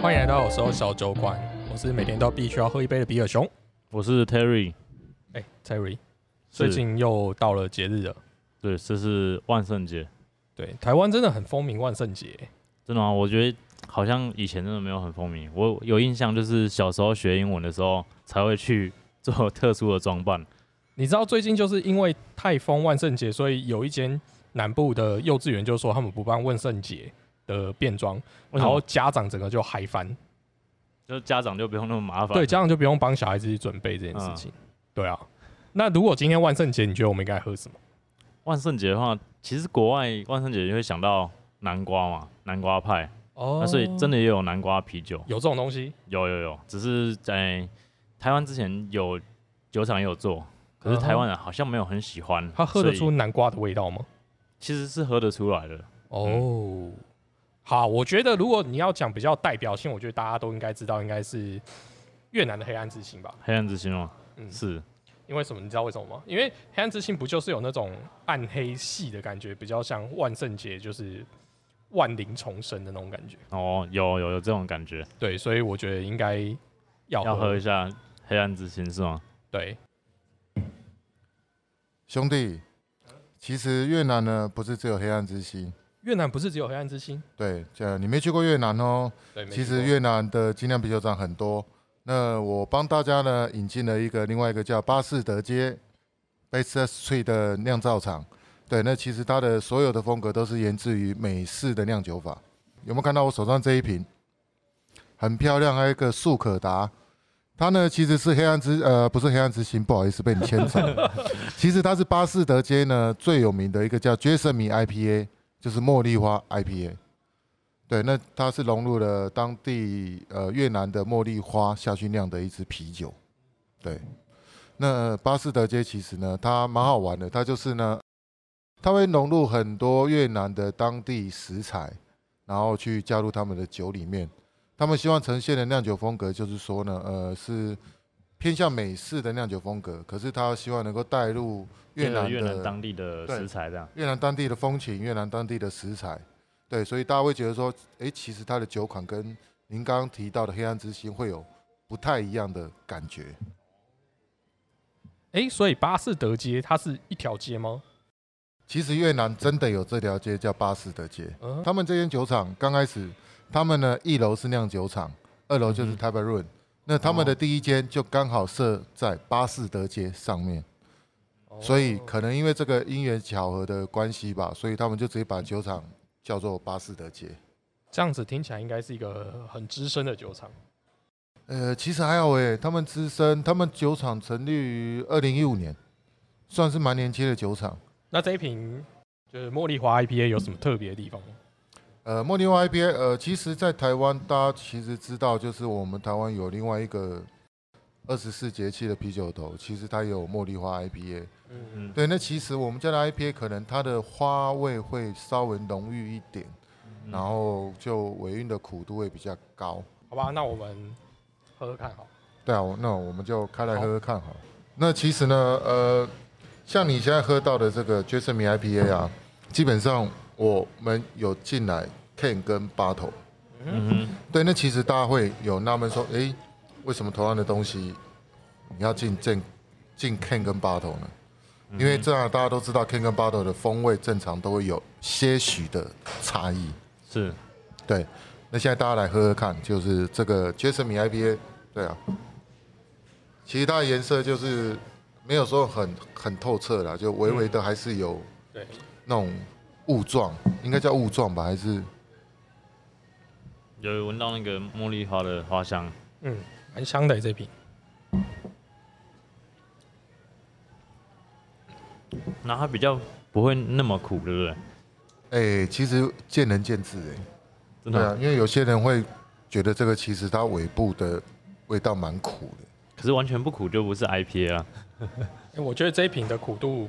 欢迎来到我时候小酒馆，我是每天都必须要喝一杯的比尔熊。我是 Terry，哎、t e r r y 最近又到了节日了。对，这是万圣节，对，台湾真的很风靡万圣节。真的吗？我觉得好像以前真的没有很风靡。我有印象，就是小时候学英文的时候才会去做特殊的装扮。你知道最近就是因为太疯万圣节，所以有一间南部的幼稚园就说他们不办万圣节的变装，然后？家长整个就嗨翻。就是家长就不用那么麻烦。对，家长就不用帮小孩子去准备这件事情。对啊，那如果今天万圣节，你觉得我们应该喝什么？万圣节的话，其实国外万圣节就会想到南瓜嘛，南瓜派。哦那所以真的也有南瓜啤酒，有这种东西？有有有，只是在台湾之前有酒厂也有做，可是台湾人好像没有很喜欢。他喝得出南瓜的味道吗？其实是喝得出来的。哦，好，我觉得如果你要讲比较代表性，我觉得大家都应该知道，应该是越南的黑暗之心吧。黑暗之心吗？嗯，是，因为什么？你知道为什么吗？因为黑暗之心不就是有那种暗黑系的感觉，比较像万圣节，就是万灵重生的那种感觉。哦，有有有这种感觉，对，所以我觉得应该要要喝一下黑暗之心是吗？对，兄弟，其实越南呢不是只有黑暗之心，越南不是只有黑暗之心，对，这你没去过越南哦。对，其实越南的精酿啤酒厂很多。那我帮大家呢引进了一个另外一个叫巴士德街 Baker Street 的酿造厂。对，那其实它的所有的风格都是源自于美式的酿酒法。有没有看到我手上这一瓶？很漂亮，还有一个速可达。它呢其实是黑暗之呃不是黑暗之心，不好意思被你牵走了。其实它是巴士德街呢最有名的一个叫 Jasmine IPA，就是茉莉花 IPA。对，那它是融入了当地呃越南的茉莉花下去酿的一支啤酒。对，那巴士德街其实呢，它蛮好玩的，它就是呢，它会融入很多越南的当地食材，然后去加入他们的酒里面。他们希望呈现的酿酒风格就是说呢，呃，是偏向美式的酿酒风格，可是他希望能够带入越南越南当地的食材这样。越南当地的风情，越南当地的食材，对，所以大家会觉得说，诶，其实它的酒款跟您刚刚提到的黑暗之心会有不太一样的感觉。哎、所以巴士德街它是一条街吗？其实越南真的有这条街叫巴士德街，嗯，他们这间酒厂刚开始，他们呢一楼是酿酒厂，二楼就是嗯 t a b e r u n 那他们的第一间就刚好设在巴士德街上面，所以哦可能因为这个因缘巧合的关系吧，所以他们就直接把酒厂叫做巴士德街。这样子听起来应该是一个很资深的酒厂。呃，其实还好诶，他们资深，他们酒厂成立于二零一五年，算是蛮年轻的酒厂。那这一瓶就是茉莉花 IPA 有什么特别的地方吗？呃，茉莉花 IPA，呃，其实，在台湾大家其实知道，就是我们台湾有另外一个二十四节气的啤酒头，其实它有茉莉花 IPA。嗯，嗯，对，那其实我们家的 IPA 可能它的花味会稍微浓郁一点，嗯然后就尾韵的苦度会比较高。好吧，那我们喝喝看好。对啊，那我们就开来喝喝看好了。那其实呢，呃，像你现在喝到的这个 Jasmine IPA 啊，基本上我们有进来 Ken 跟 bottle。嗯哼，对，那其实大家会有纳闷说，诶，为什么同样的东西你要进进进 Ken 跟 bottle 呢？因为这样大家都知道 Ken 跟 bottle 的风味正常都会有些许的差异。是对，那现在大家来喝喝看，就是这个 Jasmine IPA，对啊，其实它的颜色就是没有说很很透彻啦，就微微的还是有对，那种雾状，应该叫雾状吧，还是有闻到那个茉莉花的花香。嗯，蛮香的这瓶。那它比较不会那么苦，对不对？哎、其实见仁见智哎、真的。，啊因为有些人会觉得这个其实它尾部的味道蛮苦的。可是完全不苦就不是 IPA 啦。哎、我觉得这一瓶的苦度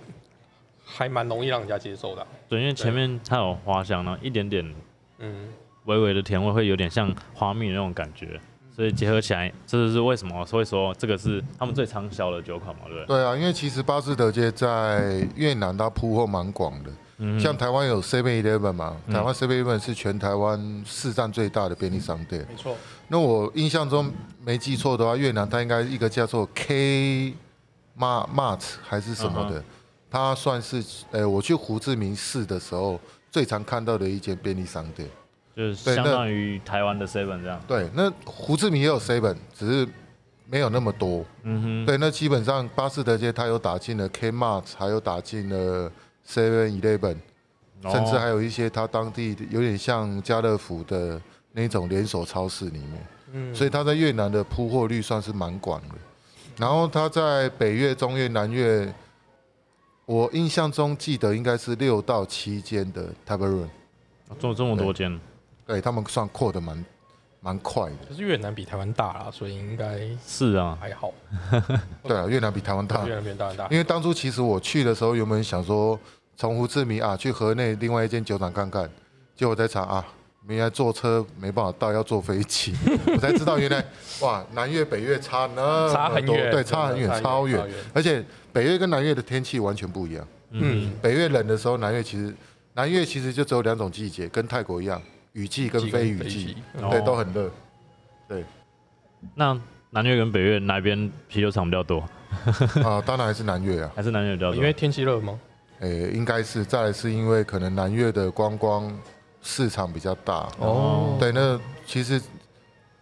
还蛮容易让人家接受的啊、对，因为前面它有花香，然后一点点嗯，微微的甜味，会有点像花蜜的那种感觉。所以结合起来，这就是为什么会说这个是他们最畅销的酒款嘛，对不对？对啊，因为其实巴士德街在越南它铺货蛮广的，嗯像台湾有 Seven Eleven 嘛，嗯台湾 Seven Eleven 是全台湾市占最大的便利商店。没错，那我印象中没记错的话，越南它应该一个叫做 K Ma Mart 还是什么嗯的，它算是呃我去胡志明市的时候最常看到的一间便利商店。就是相当于台湾的 seven 这样。对，那胡志明也有 Seven，只是没有那么多。嗯哼，对，那基本上巴士德街它有打进了 K Mart，还有打进了 Seven Eleven，哦甚至还有一些它当地有点像家乐福的那种连锁超市里面。嗯，所以它在越南的铺货率算是蛮广的。然后它在北越、中越、南越，我印象中记得应该是六到七间的 t a b e r u n 做这么多间，对他们算扩的蛮蛮快的。就是越南比台湾大啦，所以应该是啊，还好。对啊，越南比台湾大越，南比台湾大因，为当初其实我去的时候，原本想说从胡志明啊去河内另外一间酒厂看看？结果我在查啊，原来坐车没办法到，要坐飞机，我才知道原来哇，南越北越差那么多，差很远，对，差很远，超远。而且北越跟南越的天气完全不一样。嗯，北越冷的时候，南越其实南越其实就只有两种季节，跟泰国一样，雨季跟非雨季，嗯对，哦都很热。对那南越跟北越哪边啤酒厂比较多？啊，当然还是南越啊，还是南越比较多？因为天气热吗？诶、应该是再来是因为可能南越的观光市场比较大。哦。对，那其实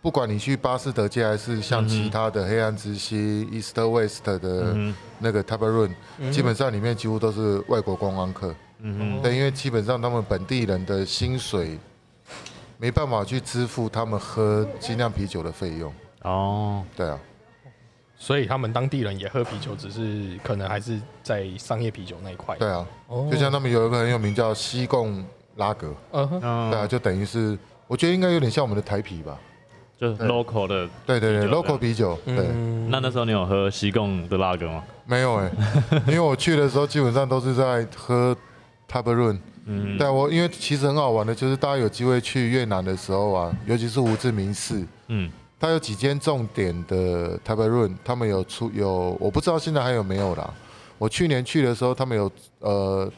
不管你去巴士德街，还是像其他的黑暗之息、East West 的那个 Tabarun，嗯。基本上里面几乎都是外国观光客。嗯哼，对，因为基本上他们本地人的薪水没办法去支付他们喝精酿啤酒的费用。哦，对啊，所以他们当地人也喝啤酒，只是可能还是在商业啤酒那一块。对啊，哦。就像他们有一个很有名叫西贡拉格，嗯对啊，就等于是我觉得应该有点像我们的台啤吧。就对。local 的。对对对，local 啤酒，对，嗯。那那时候你有喝西贡的拉格吗？没有哎、因为我去的时候基本上都是在喝 t a b e r u n 嗯，对啊我因为其实很好玩的，就是大家有机会去越南的时候啊，尤其是胡志明市，嗯，它有几间重点的 t a b e r u n 他们有出有，我不知道现在还有没有啦。我去年去的时候，他们有呃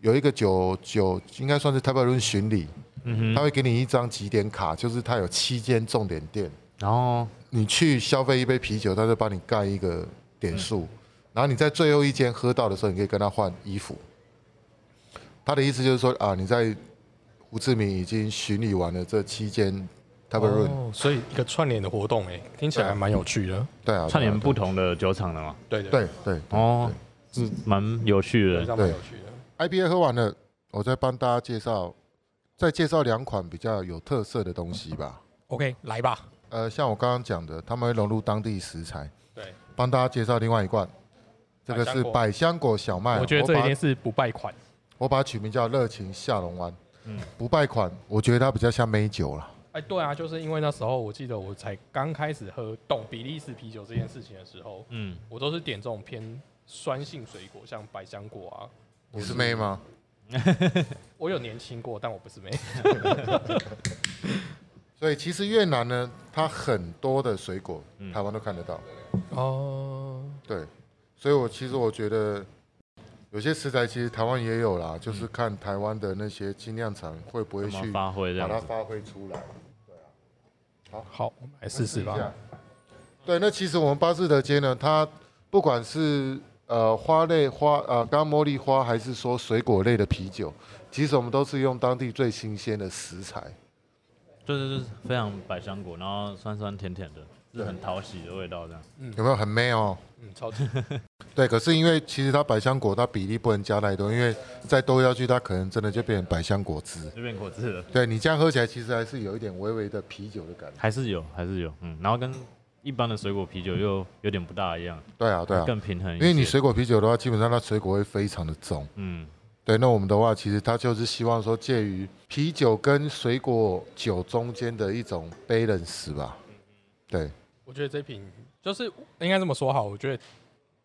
有一个酒酒应该算是 t a b e r u n 巡礼，嗯哼，他会给你一张几点卡，就是他有七间重点店，然后你去消费一杯啤酒，他就帮你盖一个点数，然后你在最后一间喝到的时候，你可以跟他换衣服。他的意思就是说啊，你在胡志明已经巡礼完了这七间 t a b e r u n 哦所以一个串联的活动，哎，听起来还蛮有趣的。对啊，串联不同的酒厂的嘛。对对，对对对哦，是蛮有趣的。非常蛮有趣的。IPA 喝完了，我再帮大家介绍，再介绍两款比较有特色的东西吧。OK，来吧。呃，像我刚刚讲的，他们会融入当地食材，对，帮大家介绍另外一罐，这个是百香果小麦。我觉得这把一定是不败款。我把它取名叫热情下龙湾。嗯不败款，我觉得它比较像美酒了。哎，对啊，就是因为那时候我记得我才刚开始喝懂比利时啤酒这件事情的时候，嗯，我都是点这种偏酸性水果，像百香果啊。你是妹吗？我有年轻过，但我不是妹。所以其实越南呢，它很多的水果，嗯台湾都看得到。哦，对，所以我其实我觉得有些食材其实台湾也有啦，就是看台湾的那些精酿厂会不会去发挥？把它发挥出来。好，我们来试试吧。一下。对，那其实我们巴士德街呢，它不管是呃花类花呃刚刚茉莉花，还是说水果类的啤酒，其实我们都是用当地最新鲜的食材。就是就是非常百香果，然后酸酸甜甜的，是很讨喜的味道这样。嗯有没有很美哦？嗯，超级。对，可是因为其实它百香果它比例不能加太多，因为再多下去它可能真的就变成百香果汁。就变果汁了，对你这样喝起来其实还是有一点微微的啤酒的感觉。还是有，还是有，嗯，然后跟一般的水果啤酒又有点不大一样，对啊，对啊，更平衡一些。因为你水果啤酒的话，基本上它水果会非常的重。嗯，对，那我们的话，其实它就是希望说介于啤酒跟水果酒中间的一种 balance 吧。对，我觉得这瓶就是应该这么说好，我觉得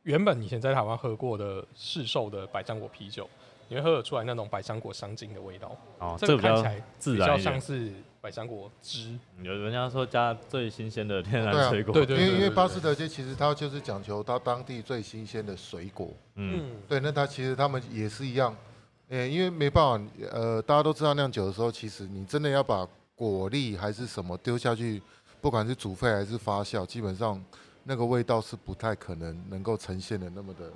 原本以前在台湾喝过的市售的百香果啤酒，你会喝得出来那种百香果香精的味道。哦，这这个比看起来比较自然一点。像是百香果汁。有人家说加最新鲜的天对啊然水果，对对因为因为巴斯德街其实它就是讲求它当地最新鲜的水果。嗯，嗯，对，那它其实他们也是一样，呃，因为没办法，呃，大家都知道酿酒的时候，其实你真的要把果粒还是什么丢下去，不管是煮沸还是发酵，基本上那个味道是不太可能能够呈现的那么的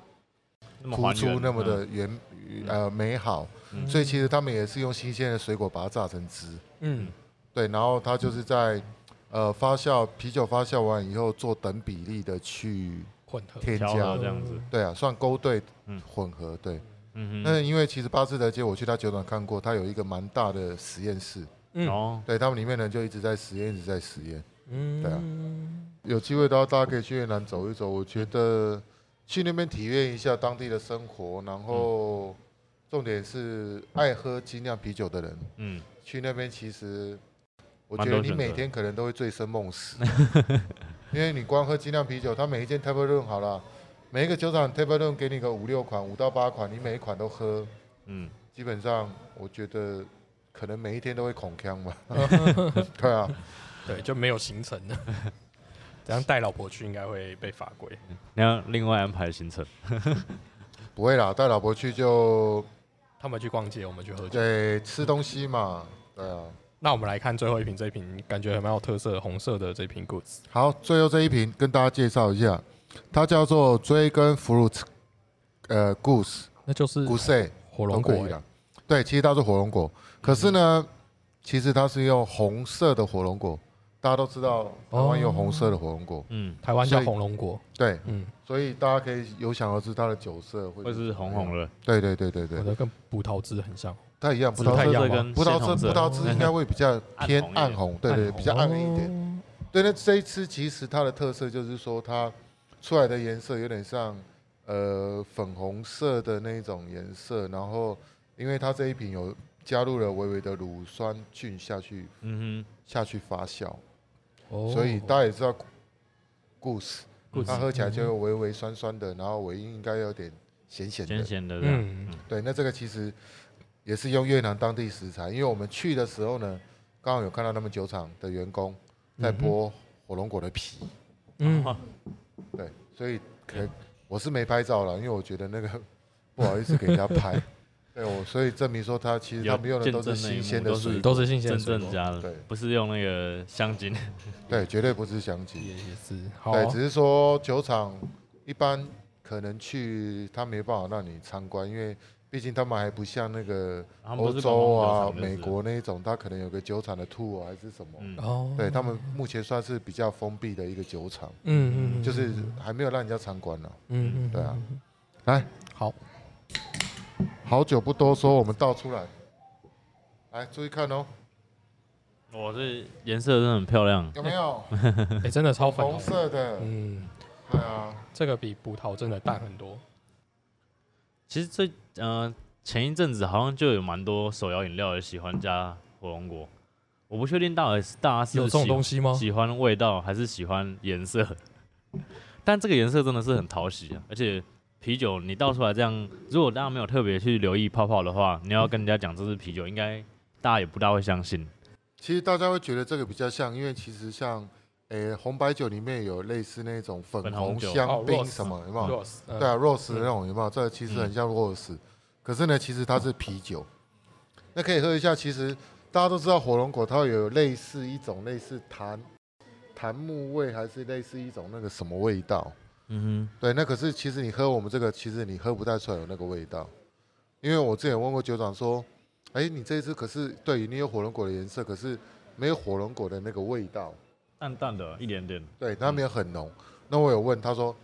那么突出，那么的嗯原呃美好。嗯所以其实他们也是用新鲜的水果把它榨成汁，嗯对，然后它就是在呃发酵啤酒发酵完以后做等比例的去混合添加这，样子，对啊，算勾兑嗯混合，对。嗯哼那因为其实巴斯德街我去他酒厂看过，他有一个蛮大的实验室，嗯哦，对他们里面呢就一直在实验，一直在实验。嗯对啊有机会的话，大家可以去越南走一走，我觉得去那边体验一下当地的生活，然后重点是爱喝精酿啤酒的人嗯，去那边，其实我蛮觉得你每天可能都会醉生梦死，因为你光喝精酿啤酒，它每一间 table room 好了，每一个酒厂 table room 给你个五六款，五到八款，你每一款都喝，嗯，基本上我觉得可能每一天都会恐腔吧。对啊，对，就没有行程了。这样带老婆去应该会被罚规。你要另外安排行程，不会啦，带老婆去就他们去逛街，我们去喝酒。对吃东西嘛。对啊，那我们来看最后一瓶，这一瓶感觉还蛮有特色，红色的这瓶 Goods。好，最后这一瓶跟大家介绍一下，它叫做追根 fruit，呃，goose 那就是 goose 火龙果欸。都可以啦。对，其实它是火龙果，可是呢，其实它是用红色的火龙果。大家都知道台湾有红色的火龙果，嗯，台湾叫红龙果。对，嗯，所以大家可以有想而知它的酒色会会是红红。的，对对对对对我，的跟葡萄汁很像。它一样，葡不太一样吗？萄汁这跟葡萄汁葡萄汁应该会比较偏暗暗红，对对，比较暗一点。点。对，那这一次其实它的特色就是说，它出来的颜色有点像呃粉红色的那一种颜色，然后因为它这一瓶有加入了微微的乳酸菌下去嗯哼。下去发酵，哦。所以大家也知道故事，故事。它喝起来就会微微酸酸的，然后尾音应该有点咸咸的，咸的。咸的嗯。对，那这个其实也是用越南当地食材，因为我们去的时候呢，刚好有看到他们酒厂的员工在剥火龙果的皮。嗯，对，所以可我是没拍照了，因为我觉得那个 不好意思给人家拍。对我，所以证明说他其实他们用的都是新鲜的水果，都是新鲜真的水果。正加的对，不是用那个香精，对，绝对不是香精。也也是。好。对，只是说酒厂一般可能去他没办法让你参观，因为毕竟他们还不像那个欧洲啊、美，国那一种，他可能有个酒厂的 tour 还是什么。嗯，哦，对他们目前算是比较封闭的一个酒厂，嗯嗯，就是还没有让人家参观呢。嗯嗯，对啊。嗯，来，好，好久不多说，我们倒出来，来注意看哦，哇，这颜色真的很漂亮，有没有？哎，真的超粉红红，色的？嗯，对啊，这个比葡萄真的淡很多。其实最呃前一阵子好像就有蛮多手摇饮料也喜欢加火龙果，我不确定到底是大家是有这东西吗？喜欢味道还是喜欢颜色，但这个颜色真的是很讨喜啊！而且啤酒你倒出来这样，如果大家没有特别去留意泡泡的话，你要跟人家讲这是啤酒，应该大家也不大会相信。其实大家会觉得这个比较像，因为其实像，诶、红白酒里面有类似那种粉红香槟什么，有没有对啊，rose 的那种有没有？这个其实很像 rose，、可是呢，其实它是啤酒。那可以喝一下，其实大家都知道火龙果它有类似一种类似檀檀木味，还是类似一种那个什么味道？嗯哼对，那可是其实你喝我们这个，其实你喝不太出来有那个味道，因为我之前问过酒长说，哎，你这一支可是对你有火龙果的颜色，可是没有火龙果的那个味道，哼，淡淡的一点点，对，它没有很浓。那我有问他说，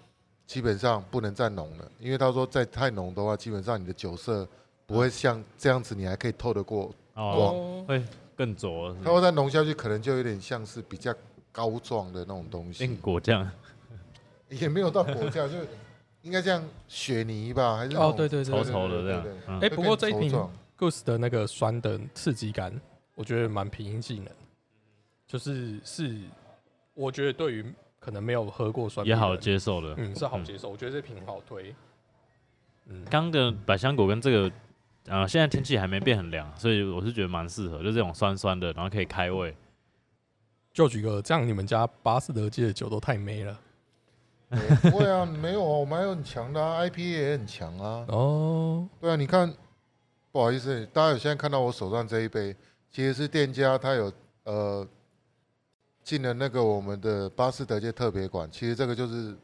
基本上不能再浓了，因为他说再太浓的话，基本上你的酒色不会像这样子，你还可以透得过，哦，会更浊，它会再浓下去，可能就有点像是比较膏状的那种东变西，果酱，也没有到果酱，就是应该像雪泥吧，还是哦，种对对对稠稠的这样哎，不过这一瓶 Goose 的那个酸的刺激感，我觉得蛮平易近人，就是是我觉得对于可能没有喝过酸也好，接受的。嗯，是好接受。我觉得这瓶好推。嗯，刚的百香果跟这个，呃，现在天气还没变很凉，所以我是觉得蛮适合，就这种酸酸的，然后可以开胃。就举个这样，你们家巴斯德界的酒都太美了欸不会啊，没有啊，我们还有很强的啊，IPA 也很强啊。哦。对啊，你看不好意思，大家有现在看到我手上这一杯，其实是店家他有呃进了那个我们的巴斯德街特别馆，其实这个就是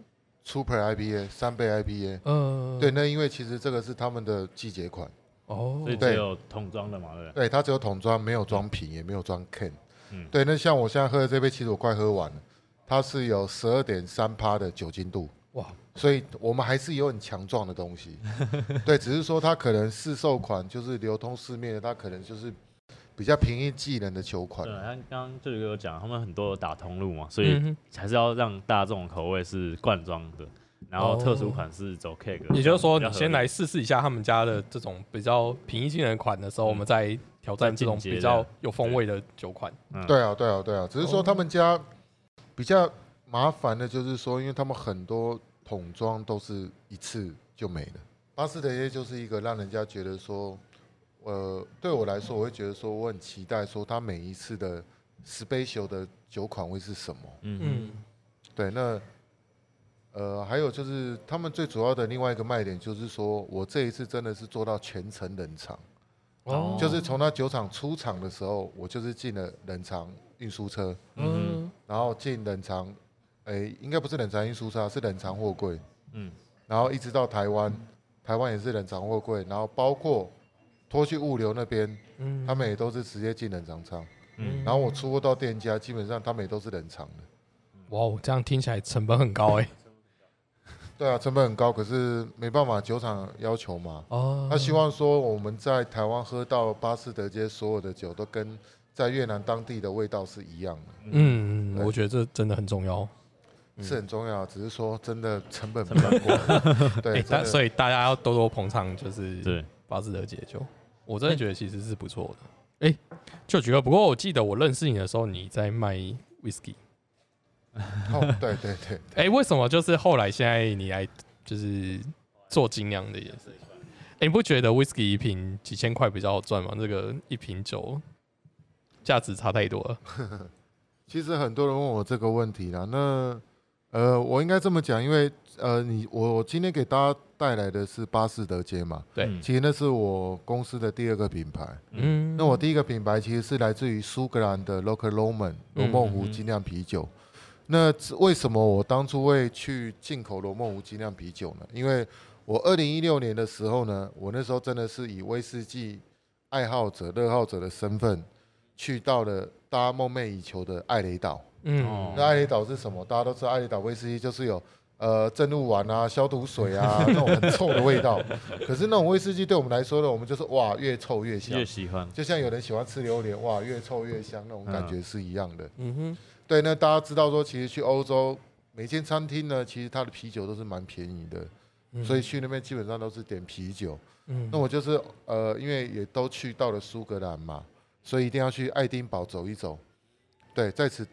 Super IPA 三倍 IPA。嗯，对，那因为其实这个是他们的季节款，哦所以，只有桶装的嘛，对不对？对，它只有桶装，没有装瓶，也没有装 can。嗯对，那像我现在喝的这杯，其实我快喝完了，它是有十二点三趴的酒精度，哇，所以我们还是有很强壮的东西。对，只是说它可能市售款就是流通市面的，它可能就是比较平易近人的球款对，。他刚刚这里有讲，他们很多有打通路嘛，所以还是要让大众口味是罐装的，然后特殊款是走 K 也就是说，你先来来试试一下他们家的这种比较平易近人的款的时候，我们再挑战这种比较有风味的酒款。对啊，对啊，对啊，只是说他们家比较麻烦的就是说，因为他们很多桶装都是一次就没了。巴斯德耶就是一个让人家觉得说，呃，对我来说，我会觉得说，我很期待说，他每一次的 special 的酒款会是什么。嗯嗯对，那呃，还有就是他们最主要的另外一个卖点就是说，我这一次真的是做到全程冷藏。哦就是从他酒厂出厂的时候，我就是进了冷藏运输车，嗯然后进冷藏，诶，应该不是冷藏运输车啊，是冷藏货柜，嗯然后一直到台湾，台湾也是冷藏货柜，然后包括拖去物流那边，嗯。他们也都是直接进冷藏仓，嗯。然后我出货到店家，基本上他们也都是冷藏的。哇哦，这样听起来成本很高哎。对啊，成本很高，可是没办法，酒厂要求嘛，哦。他希望说我们在台湾喝到巴斯德街所有的酒都跟在越南当地的味道是一样的。嗯，对。我觉得这真的很重要。嗯。是很重要，只是说真的成本成比较贵。哎 对，，真但所以大家要多多捧场，就是对，巴斯德解酒，我真的觉得其实是不错的。哎，就觉得，不过我记得我认识你的时候，你在卖 whisky。哦，对对对，哎，为什么就是后来现在你来就是做精酿的也是？哎，你不觉得 whisky 一瓶几千块比较好赚吗？这个一瓶酒价值差太多了。其实很多人问我这个问题啦，那呃，我应该这么讲，因为呃，你我我今天给大家带来的是巴士德街嘛，对嗯其实那是我公司的第二个品牌。嗯，那我第一个品牌其实是来自于苏格兰的 Local Roman 罗梦湖精酿啤酒。那为什么我当初会去进口罗梦湖精酿啤酒呢？因为我二零一六年的时候呢，我那时候真的是以威士忌爱好者、热好者的身份，去到了大家梦寐以求的艾雷岛。嗯哦那艾雷岛是什么？大家都知道，艾雷岛威士忌就是有呃正露丸啊、消毒水啊 那种很臭的味道。可是那种威士忌对我们来说呢，我们就是哇，越臭越香越。喜欢，就像有人喜欢吃榴莲，哇，越臭越香那种感觉是一样的。嗯哼，对，那大家知道说，其实去欧洲每间餐厅呢，其实它的啤酒都是蛮便宜的，嗯所以去那边基本上都是点啤酒。嗯那我就是呃，因为也都去到了苏格兰嘛，所以一定要去爱丁堡走一走。对，在此，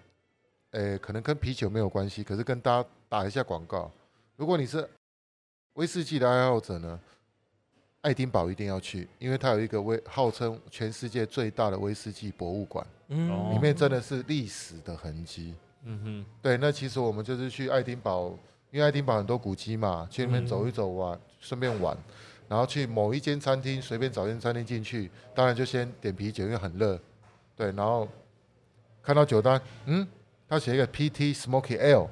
呃，可能跟啤酒没有关系，可是跟大家打一下广告。如果你是威士忌的爱好者呢，爱丁堡一定要去，因为它有一个威号称全世界最大的威士忌博物馆，嗯哦里面真的是历史的痕迹。嗯哼，对，那其实我们就是去爱丁堡，因为爱丁堡很多古迹嘛，去那边嗯走一走玩，顺便玩，然后去某一间餐厅，随便找间餐厅进去，当然就先点啤酒，因为很热，对，然后看到酒单，嗯，他写一个 PT Smoky Ale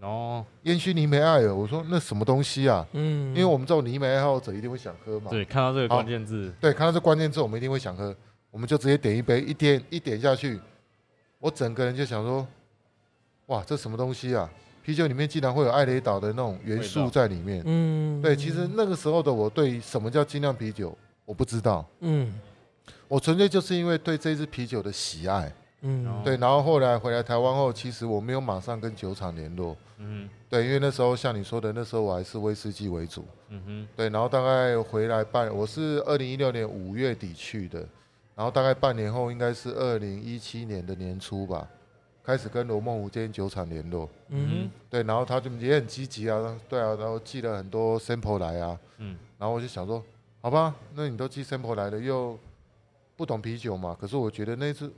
哦，烟熏泥煤艾尔，我说那什么东西啊？嗯，因为我们这种泥煤爱好者一定会想喝嘛，对，看到这个好关键字，对，看到这关键字，我们一定会想喝，我们就直接点一杯，一点一点下去，我整个人就想说，哇，这什么东西啊？啤酒里面竟然会有艾雷岛的那种元素在里面。嗯，对，其实那个时候的我对什么叫精酿啤酒，我不知道，嗯。我纯粹就是因为对这支啤酒的喜爱。对，然后后来回来台湾后，其实我没有马上跟酒厂联络。嗯对，因为那时候像你说的，那时候我还是威士忌为主。嗯哼，对，然后大概回来半，我是二零一六年五月底去的，然后大概半年后，应该是二零一七年的年初吧，开始跟罗梦湖这间酒厂联络。嗯对，然后他就也很积极啊，对啊，然后寄了很多 sample 来啊，嗯然后我就想说，好吧，那你都寄 sample 来了，又不懂啤酒嘛，可是我觉得那支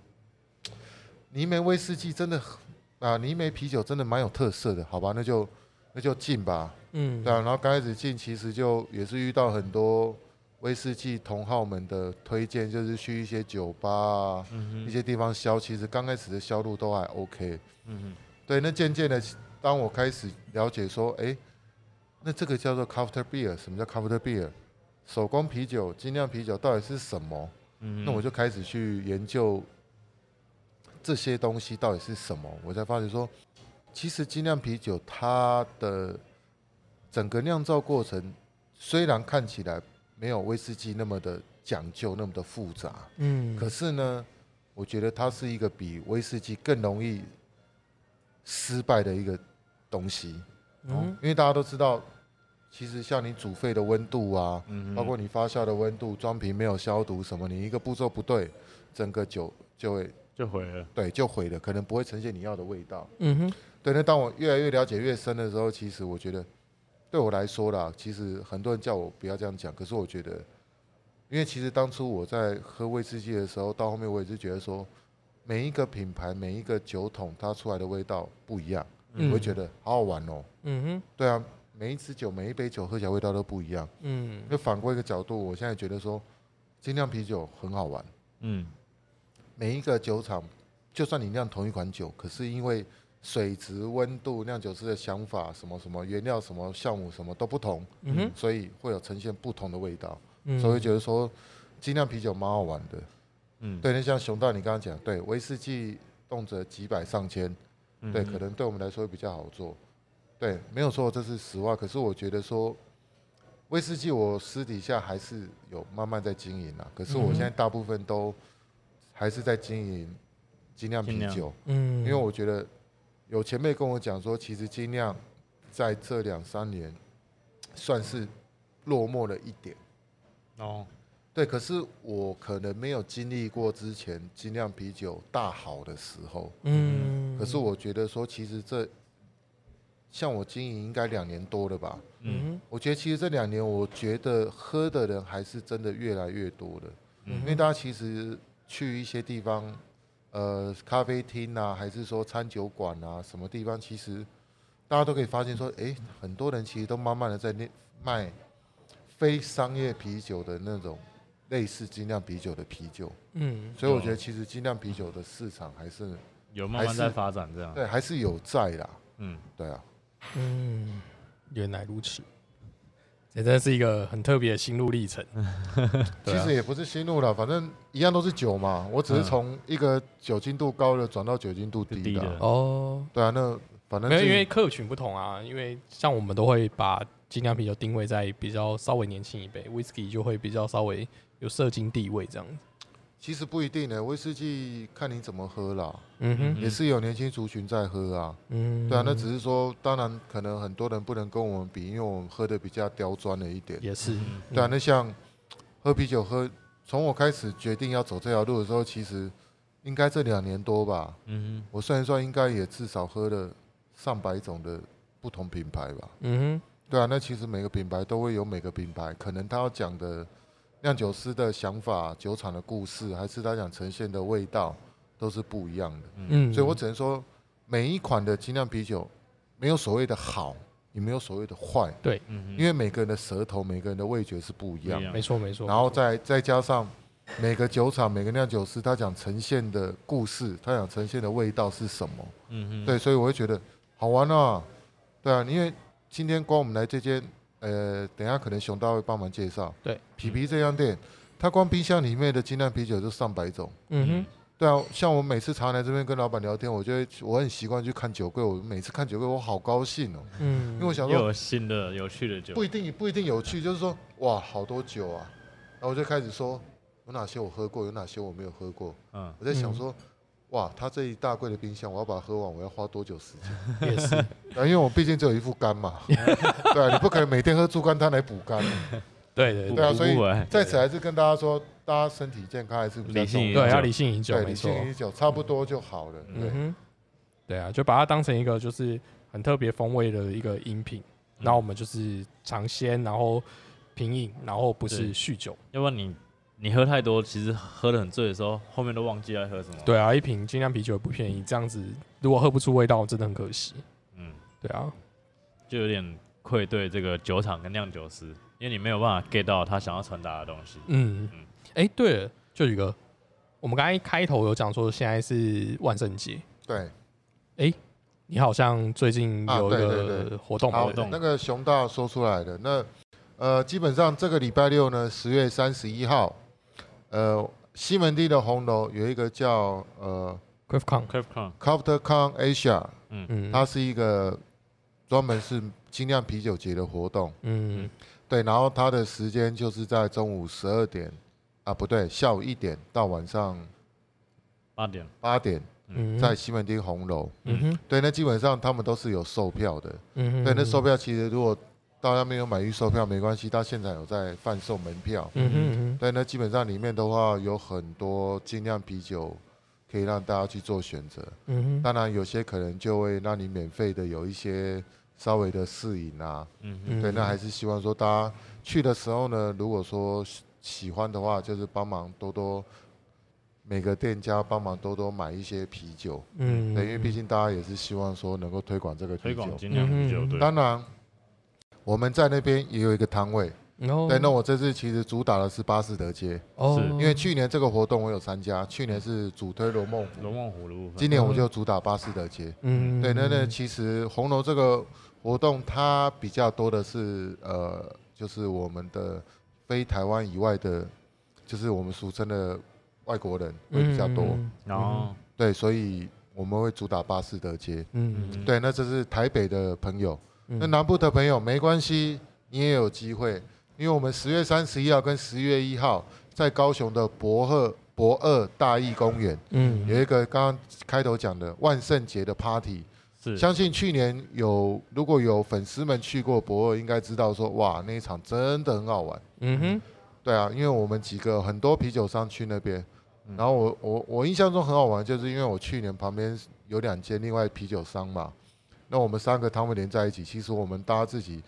泥煤威士忌真的很啊，泥煤啤酒真的蛮有特色的，好吧，那就那就进吧。嗯，对啊，然后刚开始进，其实就也是遇到很多威士忌同好们的推荐，就是去一些酒吧啊，嗯，一些地方销，其实刚开始的销路都还 OK。嗯哼，对，那渐渐的，当我开始了解说，哎，那这个叫做 craft beer，什么叫 craft beer？手工啤酒、精酿啤酒到底是什么？嗯，那我就开始去研究这些东西到底是什么，我才发觉说，其实精酿啤酒它的整个酿造过程虽然看起来没有威士忌那么的讲究、那么的复杂，嗯，可是呢，我觉得它是一个比威士忌更容易失败的一个东西。哦嗯，因为大家都知道，其实像你煮沸的温度啊，嗯，包括你发酵的温度、装瓶没有消毒什么，你一个步骤不对，整个酒就会就毁了，对就毁了，可能不会呈现你要的味道。嗯哼，对，那当我越来越了解越深的时候，其实我觉得对我来说啦，其实很多人叫我不要这样讲，可是我觉得，因为其实当初我在喝威士忌的时候，到后面我也是觉得说，每一个品牌、每一个酒桶它出来的味道不一样，嗯我会觉得好好玩哦。嗯哼，对啊，每一支酒、每一杯酒喝起来味道都不一样。嗯那反过一个角度，我现在觉得说，精酿啤酒很好玩。嗯，每一个酒厂，就算你酿同一款酒，可是因为水质、温度、酿酒师的想法、什么什么原料、什么酵母什么都不同，嗯哼，所以会有呈现不同的味道。嗯所以觉得说，精酿啤酒蛮好玩的。嗯，对，那像熊大你刚刚讲，对威士忌动辄几百上千，对，可能对我们来说会比较好做。对，没有错，这是实话。可是我觉得说，威士忌我私底下还是有慢慢在经营啊。可是我现在大部分都还是在经营精酿啤酒，嗯，因为我觉得有前辈跟我讲说，其实精酿在这两三年算是落寞了一点。哦，对，可是我可能没有经历过之前精酿啤酒大好的时候。嗯，可是我觉得说，其实这像我经营应该两年多了吧。嗯嗯我觉得其实这两年，我觉得喝的人还是真的越来越多了。嗯因为大家其实去一些地方，呃，咖啡厅啊，还是说餐酒馆啊，什么地方，其实大家都可以发现说，诶，很多人其实都慢慢的在那卖非商业啤酒的那种类似精酿啤酒的啤酒。嗯。所以我觉得其实精酿啤酒的市场还是有慢慢在发展这样，对，还是有在啦。嗯，对啊，嗯，原来如此，这真的是一个很特别的心路历程。其实也不是心路了，反正一样都是酒嘛。我只是嗯从一个酒精度高的转到酒精度低的啊。低的哦，对啊，那反正没有，因为客群不同啊，因为像我们都会把精酿啤酒定位在比较稍微年轻一辈，whisky 就会比较稍微有社经地位这样子。其实不一定呢，威士忌看你怎么喝啦，嗯哼，也是有年轻族群在喝啊。嗯，对啊，那只是说，当然可能很多人不能跟我们比，因为我们喝的比较刁钻了一点。也是，嗯对啊，那像喝啤酒喝，从我开始决定要走这条路的时候，其实应该这两年多吧。嗯我算一算，应该也至少喝了上百种的不同品牌吧。嗯对啊，那其实每个品牌都会有每个品牌，可能他要讲的酿酒师的想法、酒厂的故事，还是他想呈现的味道，都是不一样的。嗯，所以我只能说，每一款的精酿啤酒没有所谓的好，也没有所谓的坏，对，嗯因为每个人的舌头、每个人的味觉是不一样。不一。样。没错没错，然后再再加上每个酒厂、每个酿酒师他想呈现的故事，他想呈现的味道是什么？嗯哼，对，所以我会觉得好玩啊，对啊，因为今天光我们来这间，呃，等一下可能熊大会帮忙介绍，对，皮皮这家店，它光冰箱里面的精酿啤酒就上百种。嗯哼，对啊，像我每次常来这边跟老板聊天，我就会我很习惯去看酒柜，我每次看酒柜我好高兴哦，嗯，因为我想说有新的有趣的酒不，一定不一定有趣，就是说哇好多酒啊，然后我就开始说有哪些我喝过，有哪些我没有喝过，嗯，我在想说。哇，他这一大柜的冰箱，我要把它喝完，我要花多久时间？也是，啊，因为我毕竟只有一副肝嘛，对啊，你不可能每天喝猪肝汤来补肝。对对对对啊，所以在此还是跟大家说，大家身体健康还是理性。对，要理性饮酒，对，理性饮酒差不多就好了。对嗯，对啊，就把它当成一个就是很特别风味的一个饮品，嗯然后我们就是尝鲜，然后品饮，然后不是酗酒。要不然你你喝太多，其实喝的很醉的时候，后面都忘记要喝什么。，对啊，一瓶精酿啤酒也不便宜，这样子如果喝不出味道，真的很可惜。嗯，对啊，就有点愧对这个酒厂跟酿酒师。因为你没有办法 get 到他想要传达的东西。嗯嗯，哎、对了，就宇哥，我们刚才开头有讲说现在是万圣节，对，哎你好像最近有一个活动活动那个熊大说出来的，那呃，基本上这个礼拜六呢，十月三十一号，呃，西门町的红楼有一个叫呃 CriftCon，c r i p c o n c o p t e r c o n Asia，嗯，它是一个专门是精酿啤酒节的活动。嗯。对，然后它的时间就是在中午十二点啊，不对，下午一点到晚上八点，八点，嗯，在西门町红楼。嗯哼。对，那基本上他们都是有售票的。嗯哼，对，那售票其实如果到那边有买预售票没关系，到现场有在贩售门票。嗯哼嗯哼对，那基本上里面的话有很多精酿啤酒可以让大家去做选择。嗯哼，当然有些可能就会让你免费的有一些稍微的试饮啊。嗯嗯对，那还是希望说大家去的时候呢，如果说喜喜欢的话，就是帮忙多多每个店家帮忙多多买一些啤酒。嗯，对，因为毕竟大家也是希望说能够推广这个啤酒。推广精酿啤酒，嗯对，当然，我们在那边也有一个摊位。对，那我这次其实主打的是巴士德街，哦，是。因为去年这个活动我有参加，去年是主推罗梦湖，龙梦湖的部分，今年我就主打巴士德街。嗯，对，那那其实红楼这个活动它比较多的是呃，就是我们的非台湾以外的，就是我们俗称的外国人会比较多。嗯然后对，所以我们会主打巴士德街。嗯，嗯，对，那这是台北的朋友，嗯那南部的朋友没关系，你也有机会，因为我们十月三十一号跟十月一号在高雄的博赫博二大义公园嗯。有一个刚刚开头讲的万圣节的 party。是。相信去年有如果有粉丝们去过博二，应该知道说哇那一场真的很好玩。嗯哼，对啊，因为我们几个很多啤酒商去那边，嗯。然后我我我印象中很好玩，就是因为我去年旁边有两间另外啤酒商嘛，那我们三个摊位连在一起，其实我们大家自己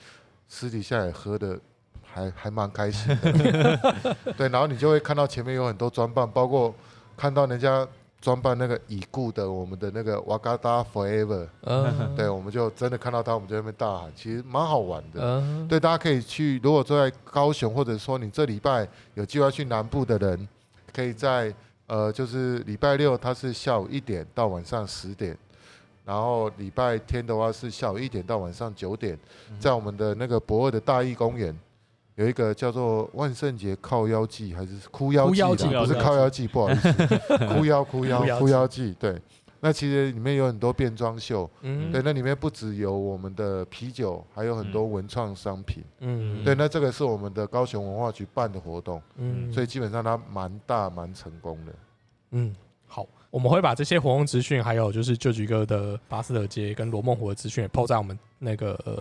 私底下也喝的还还蛮开心的。对，然后你就会看到前面有很多装扮，包括看到人家装扮那个已故的我们的那个瓦嘎达 Forever，嗯，对，我们就真的看到他，我们就在那边大喊，其实蛮好玩的。嗯，对，大家可以去，如果坐在高雄，或者说你这礼拜有计划去南部的人，可以在呃，就是礼拜六它是下午一点到晚上十点，然后礼拜天的话是下午一点到晚上九点，在我们的那个博尔的大义公园。有一个叫做万圣节靠腰记还是哭腰季哭腰季啦，不是靠腰记，不好意思，哭腰哭腰哭腰哭腰季，对。那其实里面有很多变装秀，嗯，对，那里面不只有我们的啤酒，还有很多文创商品。嗯，对，那这个是我们的高雄文化局办的活动，嗯，所以基本上它蛮大蛮成功的。嗯，好，我们会把这些活动资讯，还有就是旧局哥的巴斯德街跟罗梦湖的资讯，也 PO 在我们那个、呃、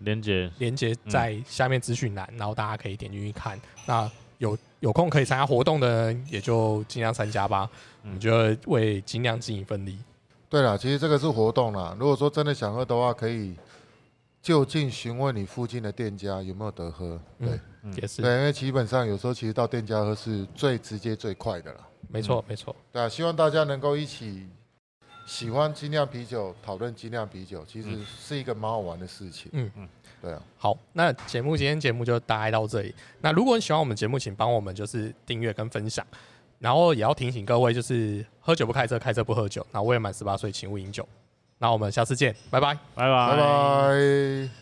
连接连接在下面资讯栏，然后大家可以点进去看。那有有空可以参加活动的人，也就尽量参加吧。嗯我觉得为尽量尽一份力。对了，其实这个是活动啦。如果说真的想喝的话，可以就近询问你附近的店家有没有得喝。对、也是，对，因为基本上有时候其实到店家喝是最直接最快的啦。没错，没错。对啊，希望大家能够一起喜欢精酿啤酒，讨论精酿啤酒，其实嗯是一个蛮好玩的事情。嗯嗯，对啊，好，那节目今天节目就大概到这里。那如果你喜欢我们节目，请帮我们就是订阅跟分享，然后也要提醒各位，就是喝酒不开车，开车不喝酒。那我也满十八岁，请勿饮酒。那我们下次见，拜拜。拜拜拜。